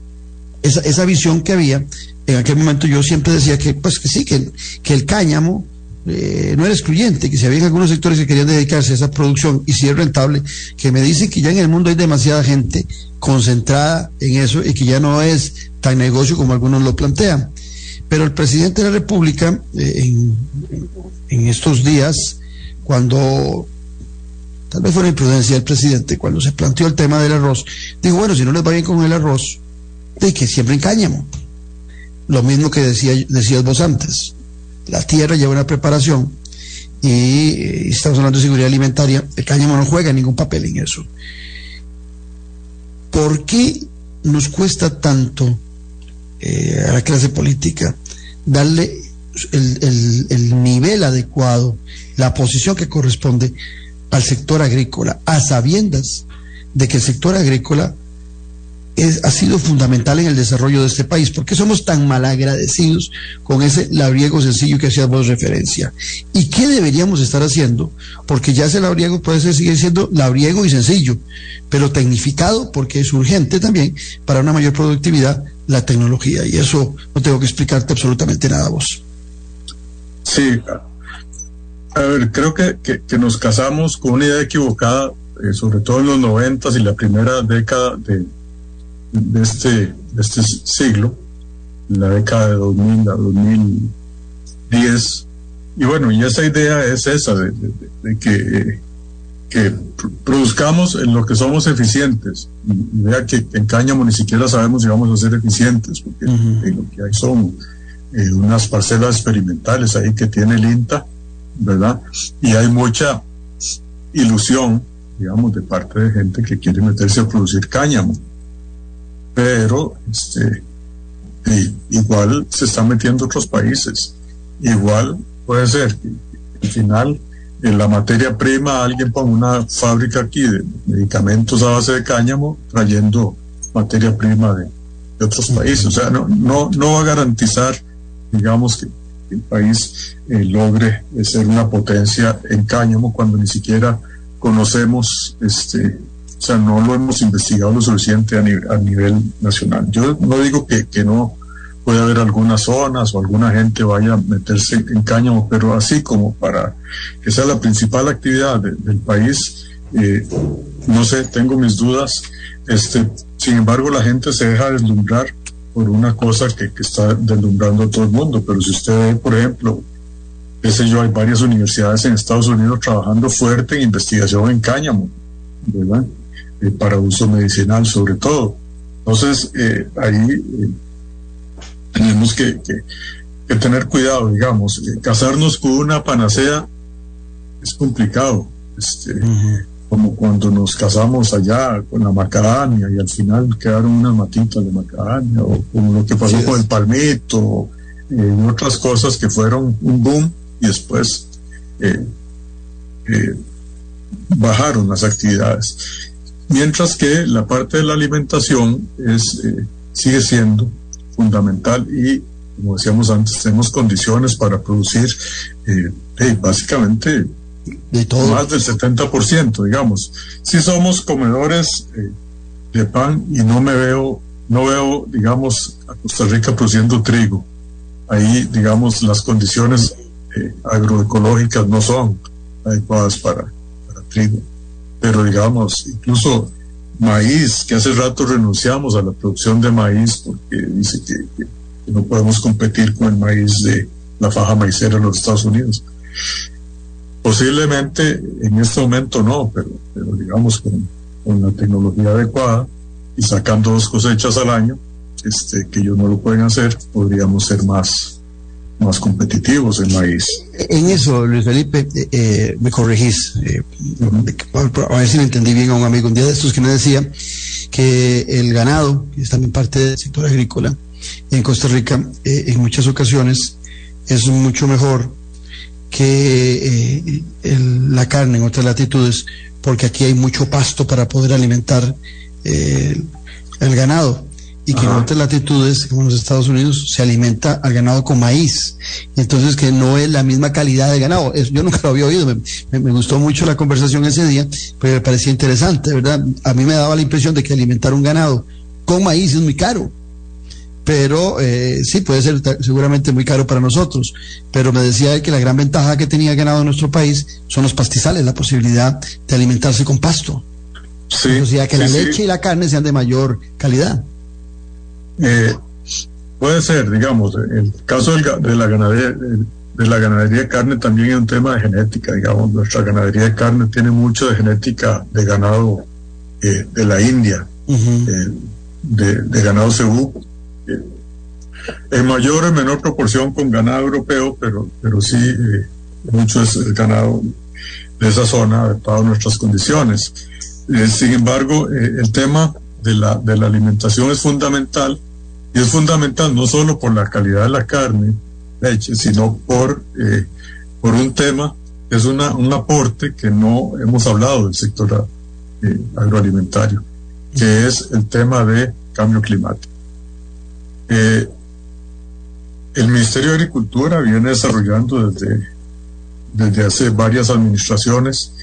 esa, esa visión que había, en aquel momento yo siempre decía que, pues que sí, que, que el cáñamo eh, no era excluyente, que si había algunos sectores que querían dedicarse a esa producción y si es rentable, que me dicen que ya en el mundo hay demasiada gente concentrada en eso y que ya no es tan negocio como algunos lo plantean. Pero el presidente de la República, eh, en, en estos días, cuando tal vez fue una imprudencia del presidente, cuando se planteó el tema del arroz, dijo, bueno, si no les va bien con el arroz, de que siembren cáñamo. Lo mismo que decía, decías vos antes. La tierra lleva una preparación y, y estamos hablando de seguridad alimentaria. El cáñamo no juega ningún papel en eso. ¿Por qué nos cuesta tanto eh, a la clase política darle el, el, el nivel adecuado, la posición que corresponde al sector agrícola, a sabiendas de que el sector agrícola es, ha sido fundamental en el desarrollo de este país. ¿Por qué somos tan malagradecidos con ese labriego sencillo que hacías vos referencia? ¿Y qué deberíamos estar haciendo? Porque ya ese labriego puede ser, siendo labriego y sencillo, pero tecnificado porque es urgente también para una mayor productividad la tecnología. Y eso no tengo que explicarte absolutamente nada vos. Sí, a ver, creo que, que, que, nos casamos con una idea equivocada, eh, sobre todo en los noventas y la primera década de, de, este, de este siglo, la década de 2000 a 2010. Y bueno, y esa idea es esa, de, de, de que, que produzcamos en lo que somos eficientes. Y, vea que en cáñamo ni siquiera sabemos si vamos a ser eficientes, porque uh -huh. lo que hay son eh, unas parcelas experimentales ahí que tiene el INTA, ¿verdad? Y hay mucha ilusión, digamos, de parte de gente que quiere meterse a producir cáñamo. Pero, este, igual se están metiendo otros países. Igual puede ser que al final en la materia prima alguien ponga una fábrica aquí de medicamentos a base de cáñamo trayendo materia prima de, de otros países. O sea, no, no, no va a garantizar, digamos, que el país eh, logre ser una potencia en cáñamo cuando ni siquiera conocemos, este, o sea, no lo hemos investigado lo suficiente a, nivel nacional. Yo no digo que, que no puede haber algunas zonas o alguna gente vaya a meterse en cáñamo, pero así como para que sea la principal actividad del país, eh, no sé, tengo mis dudas. Este, sin embargo, la gente se deja deslumbrar por una cosa que, que está deslumbrando a todo el mundo. Pero si usted ve, por ejemplo, qué sé yo, hay varias universidades en Estados Unidos trabajando fuerte en investigación en cáñamo, ¿verdad? Eh, para uso medicinal sobre todo. Entonces, eh, ahí eh, tenemos que, que, tener cuidado, digamos. casarnos con una panacea es complicado. Este, Como cuando nos casamos allá con la macadamia y al final quedaron unas matitas de macadamia, o como lo que pasó con el palmito, y otras cosas que fueron un boom y después bajaron las actividades. Mientras que la parte de la alimentación es, eh, sigue siendo fundamental y, como decíamos antes, tenemos condiciones para producir eh, básicamente de todo. más del 70%, digamos. Si somos comedores eh, de pan y no me veo, no veo, digamos, a Costa Rica produciendo trigo. Ahí, digamos, las condiciones agroecológicas no son adecuadas para, para trigo pero digamos, incluso maíz, que hace rato renunciamos a la producción de maíz porque dice que, no podemos competir con el maíz de la faja maicera en los Estados Unidos. Posiblemente en este momento no, pero, pero digamos con, con, la tecnología adecuada y sacando dos cosechas al año, este, que ellos no lo pueden hacer, podríamos ser más, más competitivos en maíz. En eso, Luis Felipe, eh, eh, me corregís, eh, a ver si me entendí bien a un amigo, un día de estos que me decía que el ganado, que es también parte del sector agrícola, en Costa Rica, en muchas ocasiones es mucho mejor que la carne en otras latitudes, porque aquí hay mucho pasto para poder alimentar el ganado y que en otras latitudes, como los Estados Unidos, se alimenta al ganado con maíz. Entonces que no es la misma calidad de ganado. yo nunca lo había oído, me, me, gustó mucho la conversación ese día, pero me parecía interesante, ¿verdad? A mí me daba la impresión de que alimentar un ganado con maíz es muy caro. Pero eh, sí, puede ser seguramente muy caro para nosotros. Pero me decía que la gran ventaja que tenía el ganado en nuestro país son los pastizales, la posibilidad de alimentarse con pasto. Sí, o sea, que la leche y la carne sean de mayor calidad. Eh, puede ser, digamos, el caso de la ganadería de la ganadería de carne también es un tema de genética, digamos, nuestra ganadería de carne tiene mucho de genética de ganado eh, de la India, eh, de, ganado cebú, en mayor o menor proporción con ganado europeo, pero, pero sí mucho es el ganado de esa zona adaptado a nuestras condiciones. sin embargo, el tema de la, de la alimentación es fundamental y es fundamental no solo por la calidad de la carne, leche, sino por, eh, por un tema, es una, un aporte que no hemos hablado del sector eh, agroalimentario, que es el tema de cambio climático. Eh, el Ministerio de Agricultura viene desarrollando desde, desde hace varias administraciones.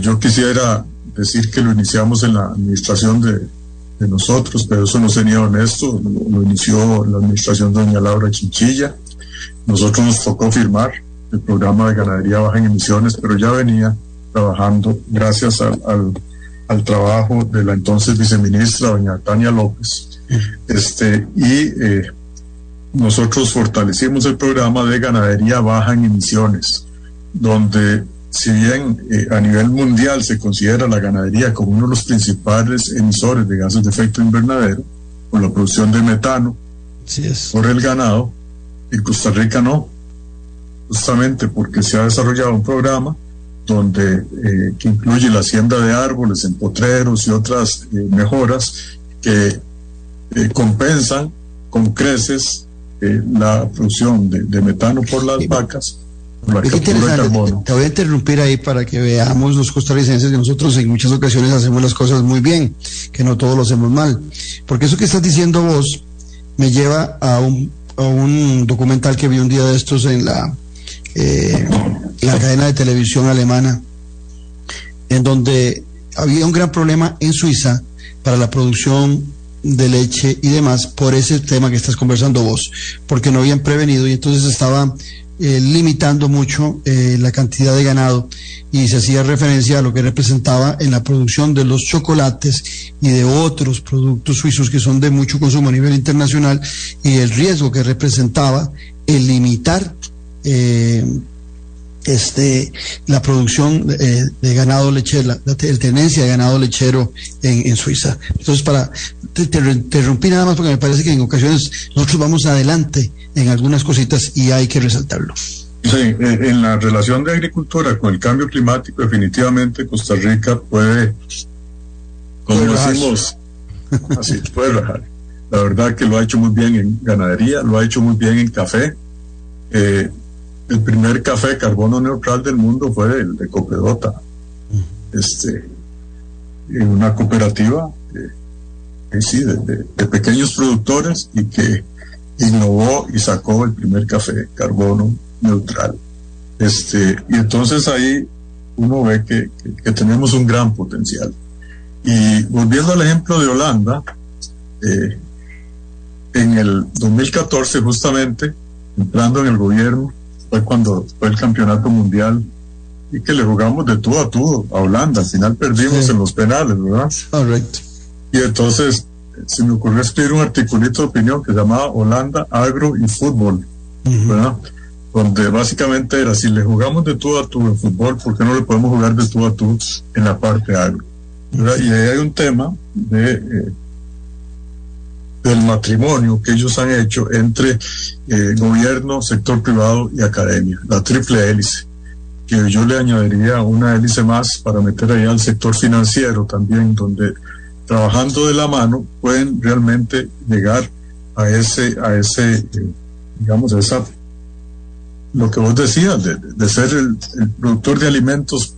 yo quisiera decir que lo iniciamos en la administración de, de nosotros, pero eso no sería honesto, lo, inició la administración doña Laura Chinchilla. Nosotros nos tocó firmar el programa de ganadería baja en emisiones, pero ya venía trabajando gracias al, al, trabajo de la entonces viceministra, doña Tania López. Este, y eh, nosotros fortalecimos el programa de ganadería baja en emisiones, donde si bien eh, a nivel mundial se considera la ganadería como uno de los principales emisores de gases de efecto invernadero, por la producción de metano por el ganado, en Costa Rica no, justamente porque se ha desarrollado un programa donde eh, que incluye la siembra de árboles en potreros y otras eh, mejoras que compensan con creces la producción de, de metano por las vacas te voy a interrumpir ahí para que veamos los costarricenses que nosotros en muchas ocasiones hacemos las cosas muy bien, que no todos lo hacemos mal. Porque eso que estás diciendo vos me lleva a un un documental que vi un día de estos en la, eh, la cadena de televisión alemana, en donde había un gran problema en Suiza para la producción de leche y demás por ese tema que estás conversando vos, porque no habían prevenido y entonces estaban eh, limitando mucho eh, la cantidad de ganado y se hacía referencia a lo que representaba en la producción de los chocolates y de otros productos suizos que son de mucho consumo a nivel internacional y el riesgo que representaba el limitar eh, este, la producción de ganado lechero, la, tenencia de ganado lechero en, en Suiza. Entonces, para te, te, interrumpí nada más porque me parece que en ocasiones nosotros vamos adelante en algunas cositas y hay que resaltarlo. Sí, eh, en la relación de agricultura con el cambio climático, definitivamente Costa Rica puede, como decimos, así, puede rajar. La verdad que lo ha hecho muy bien en ganadería, lo ha hecho muy bien en café. Eh, el primer café carbono neutral del mundo fue el de Copedota, este, en una cooperativa eh, sí, de, de, pequeños productores y que innovó y sacó el primer café carbono neutral. Este, y entonces ahí uno ve que, que, tenemos un gran potencial. Y volviendo al ejemplo de Holanda, eh, en el 2014 justamente, entrando en el gobierno, fue cuando fue el campeonato mundial y que le jugamos de tú a tú a Holanda. Al final perdimos en los penales, ¿verdad? Correcto. Y entonces se me ocurrió escribir un articulito de opinión que se llamaba Holanda, Agro y Fútbol, ¿verdad? Donde básicamente era, si le jugamos de tú a tú en fútbol, ¿por qué no le podemos jugar de tú a tú en la parte agro? Y ahí hay un tema de... Eh, del matrimonio que ellos han hecho entre eh, gobierno, sector privado y academia, la triple hélice, que yo le añadiría una hélice más para meter ahí al sector financiero también, donde trabajando de la mano pueden realmente llegar a ese, a ese, eh, digamos, a esa, lo que vos decías, de, ser el, productor de alimentos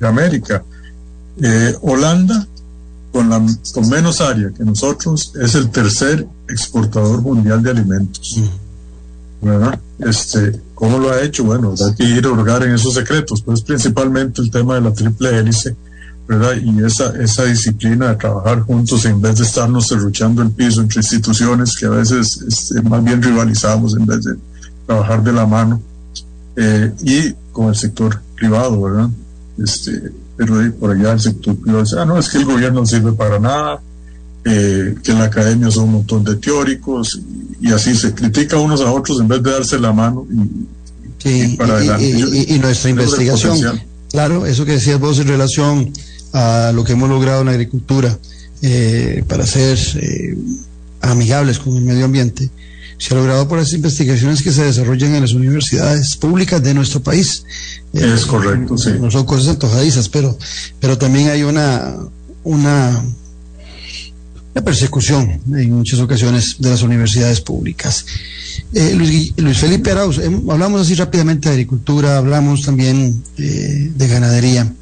de América. Eh, Holanda, con, la, con menos área que nosotros, es el tercer exportador mundial de alimentos. ¿Verdad? Este, ¿Cómo lo ha hecho? Bueno, hay que ir a hurgar en esos secretos, pues principalmente el tema de la triple hélice ¿verdad? Y esa, esa disciplina de trabajar juntos en vez de estarnos derruchando el piso entre instituciones que a veces este, más bien rivalizamos en vez de trabajar de la mano. Eh, y con el sector privado, ¿verdad? Este, pero por allá el sector privado dice, ah, no, es que el gobierno no sirve para nada, eh, que en la academia son un montón de teóricos, y, así se critica unos a otros en vez de darse la mano y, para adelante. y nuestra investigación, claro, eso que decías vos en relación a lo que hemos logrado en la agricultura eh, para ser eh, amigables con el medio ambiente, se ha logrado por las investigaciones que se desarrollan en las universidades públicas de nuestro país. Eh, es correcto, sí. No son cosas antojadizas, pero, pero también hay una, una, una persecución en muchas ocasiones de las universidades públicas. Luis, Luis, Felipe Arauz, hablamos así rápidamente de agricultura, hablamos también de ganadería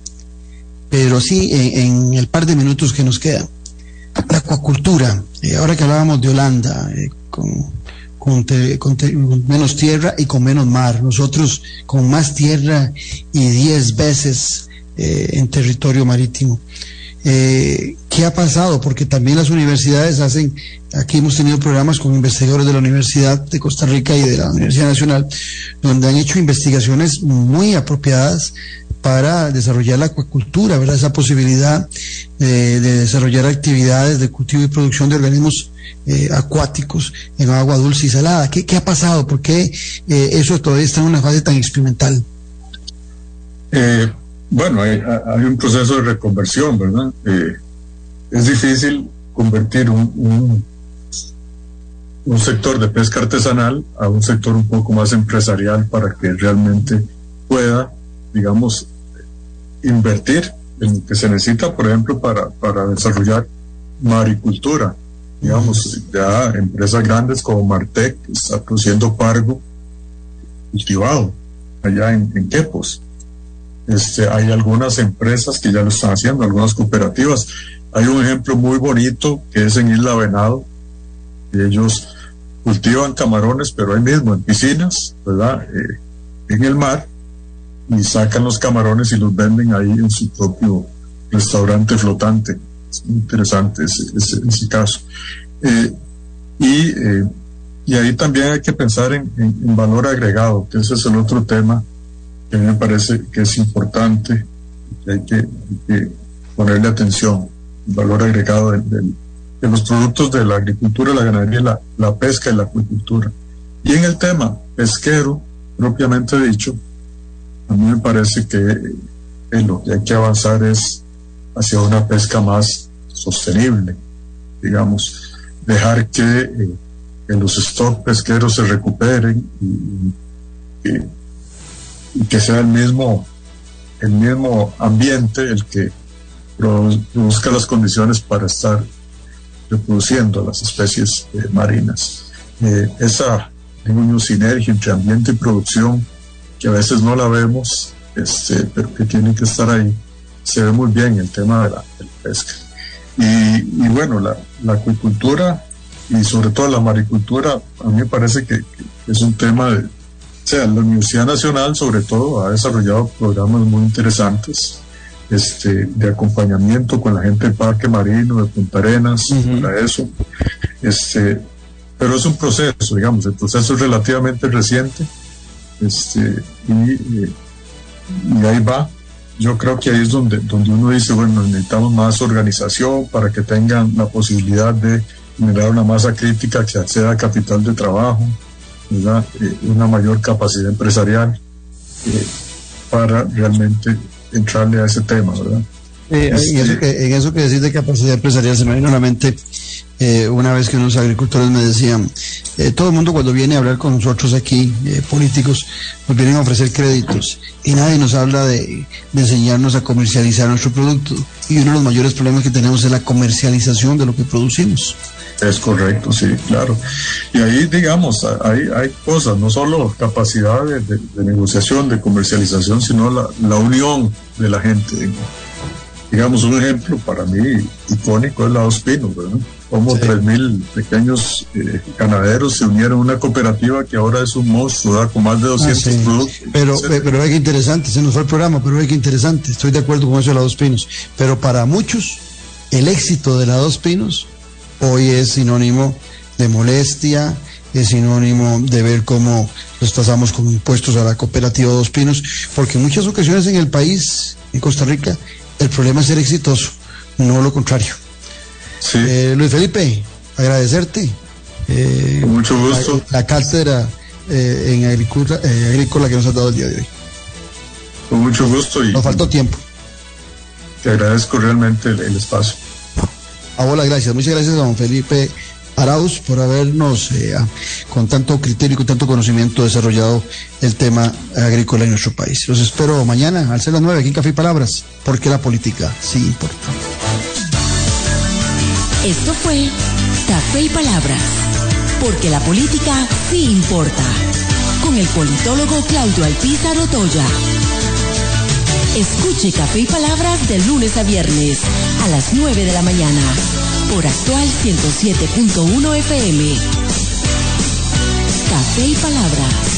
pero sí en, el par de minutos que nos queda. La acuacultura, eh, ahora que hablábamos de Holanda, eh, con, con, menos tierra y con menos mar, nosotros con más tierra y diez veces eh, en territorio marítimo. ¿Qué ha pasado? Porque también las universidades hacen, aquí hemos tenido programas con investigadores de la Universidad de Costa Rica y de la Universidad Nacional, donde han hecho investigaciones muy apropiadas para desarrollar la acuacultura, ¿verdad? Esa posibilidad de desarrollar actividades de cultivo y producción de organismos eh, acuáticos en agua dulce y salada. ¿Qué, qué ha pasado? ¿Por qué eh, eso todavía está en una fase tan experimental? Eh, bueno, hay, un proceso de reconversión, ¿verdad? es difícil convertir un, un sector de pesca artesanal a un sector un poco más empresarial para que realmente pueda, digamos, invertir en lo que se necesita, por ejemplo, para, para desarrollar maricultura. Digamos, ya empresas grandes como Martec está produciendo pargo cultivado allá en, en Quepos. Este, hay algunas empresas que ya lo están haciendo, algunas cooperativas. Hay un ejemplo muy bonito que es en Isla Venado. Ellos cultivan camarones, pero ahí mismo, en piscinas, ¿verdad? en el mar, y sacan los camarones y los venden ahí en su propio restaurante flotante. Es interesante ese, caso. y y ahí también hay que pensar en, valor agregado, que ese es el otro tema que me parece que es importante, que hay que, ponerle atención, el valor agregado de, los productos de la agricultura, la ganadería, la, pesca y la acuicultura. Y en el tema pesquero, propiamente dicho, a mí me parece que eh, lo que hay que avanzar es hacia una pesca más sostenible, digamos, dejar que eh, los stocks pesqueros se recuperen y, que sea el mismo, el mismo ambiente el que produzca las condiciones para estar reproduciendo las especies eh, marinas. Esa sinergia entre ambiente y producción, que a veces no la vemos, este, pero que tiene que estar ahí, se ve muy bien el tema de la, pesca. Y, bueno, la, la acuicultura y sobre todo la maricultura, a mí me parece que, es un tema de, o sea, la Universidad Nacional sobre todo ha desarrollado programas muy interesantes este, de acompañamiento con la gente del Parque Marino, de Punta Arenas, para eso. Este, pero es un proceso, digamos, el proceso es relativamente reciente este, y, y ahí va. Yo creo que ahí es donde, donde uno dice, bueno, necesitamos más organización para que tengan la posibilidad de generar una masa crítica que acceda a capital de trabajo, eh, una mayor capacidad empresarial eh, para realmente entrarle a ese tema, ¿verdad? Eh, en, eso que, en eso que decís de capacidad empresarial se me vino a la mente eh, una vez que unos agricultores me decían, eh, todo el mundo cuando viene a hablar con nosotros aquí, eh, políticos, nos vienen a ofrecer créditos y nadie nos habla de, enseñarnos a comercializar nuestro producto. Y uno de los mayores problemas que tenemos es la comercialización de lo que producimos. Es correcto, sí, claro. Y ahí, digamos, hay, hay cosas, no solo capacidad de, negociación, de comercialización, sino la, la unión de la gente. Digamos, un ejemplo para mí icónico es la Dos Pinos, ¿verdad? como 3.000 pequeños eh, ganaderos se unieron a una cooperativa que ahora es un monstruo, con más de 200 ah, productos. Pero, pero ve que interesante, se nos fue el programa, pero ve que interesante, estoy de acuerdo con eso de la Dos Pinos. Pero para muchos, el éxito de la Dos Pinos hoy es sinónimo de molestia, es sinónimo de ver cómo los pasamos con impuestos a la cooperativa Dos Pinos, porque en muchas ocasiones en el país, en Costa Rica, el problema es ser exitoso, no lo contrario. Eh, Luis Felipe, agradecerte. Eh, mucho gusto. La, cátedra eh, en agrícola, agrícola que nos has dado el día de hoy. Con mucho gusto. Y, nos faltó tiempo. Te agradezco realmente el, espacio. A vos gracias. Muchas gracias a don Felipe Arauz por habernos, con tanto criterio y con tanto conocimiento, desarrollado el tema agrícola en nuestro país. Los espero mañana al ser las 9 aquí en Café y Palabras, porque la política sí importa. Esto fue Café y Palabras, porque la política sí importa, con el politólogo Claudio Alpizar Otoya. Escuche Café y Palabras de lunes a viernes a las 9 de la mañana por actual 107.1 FM. Café y Palabras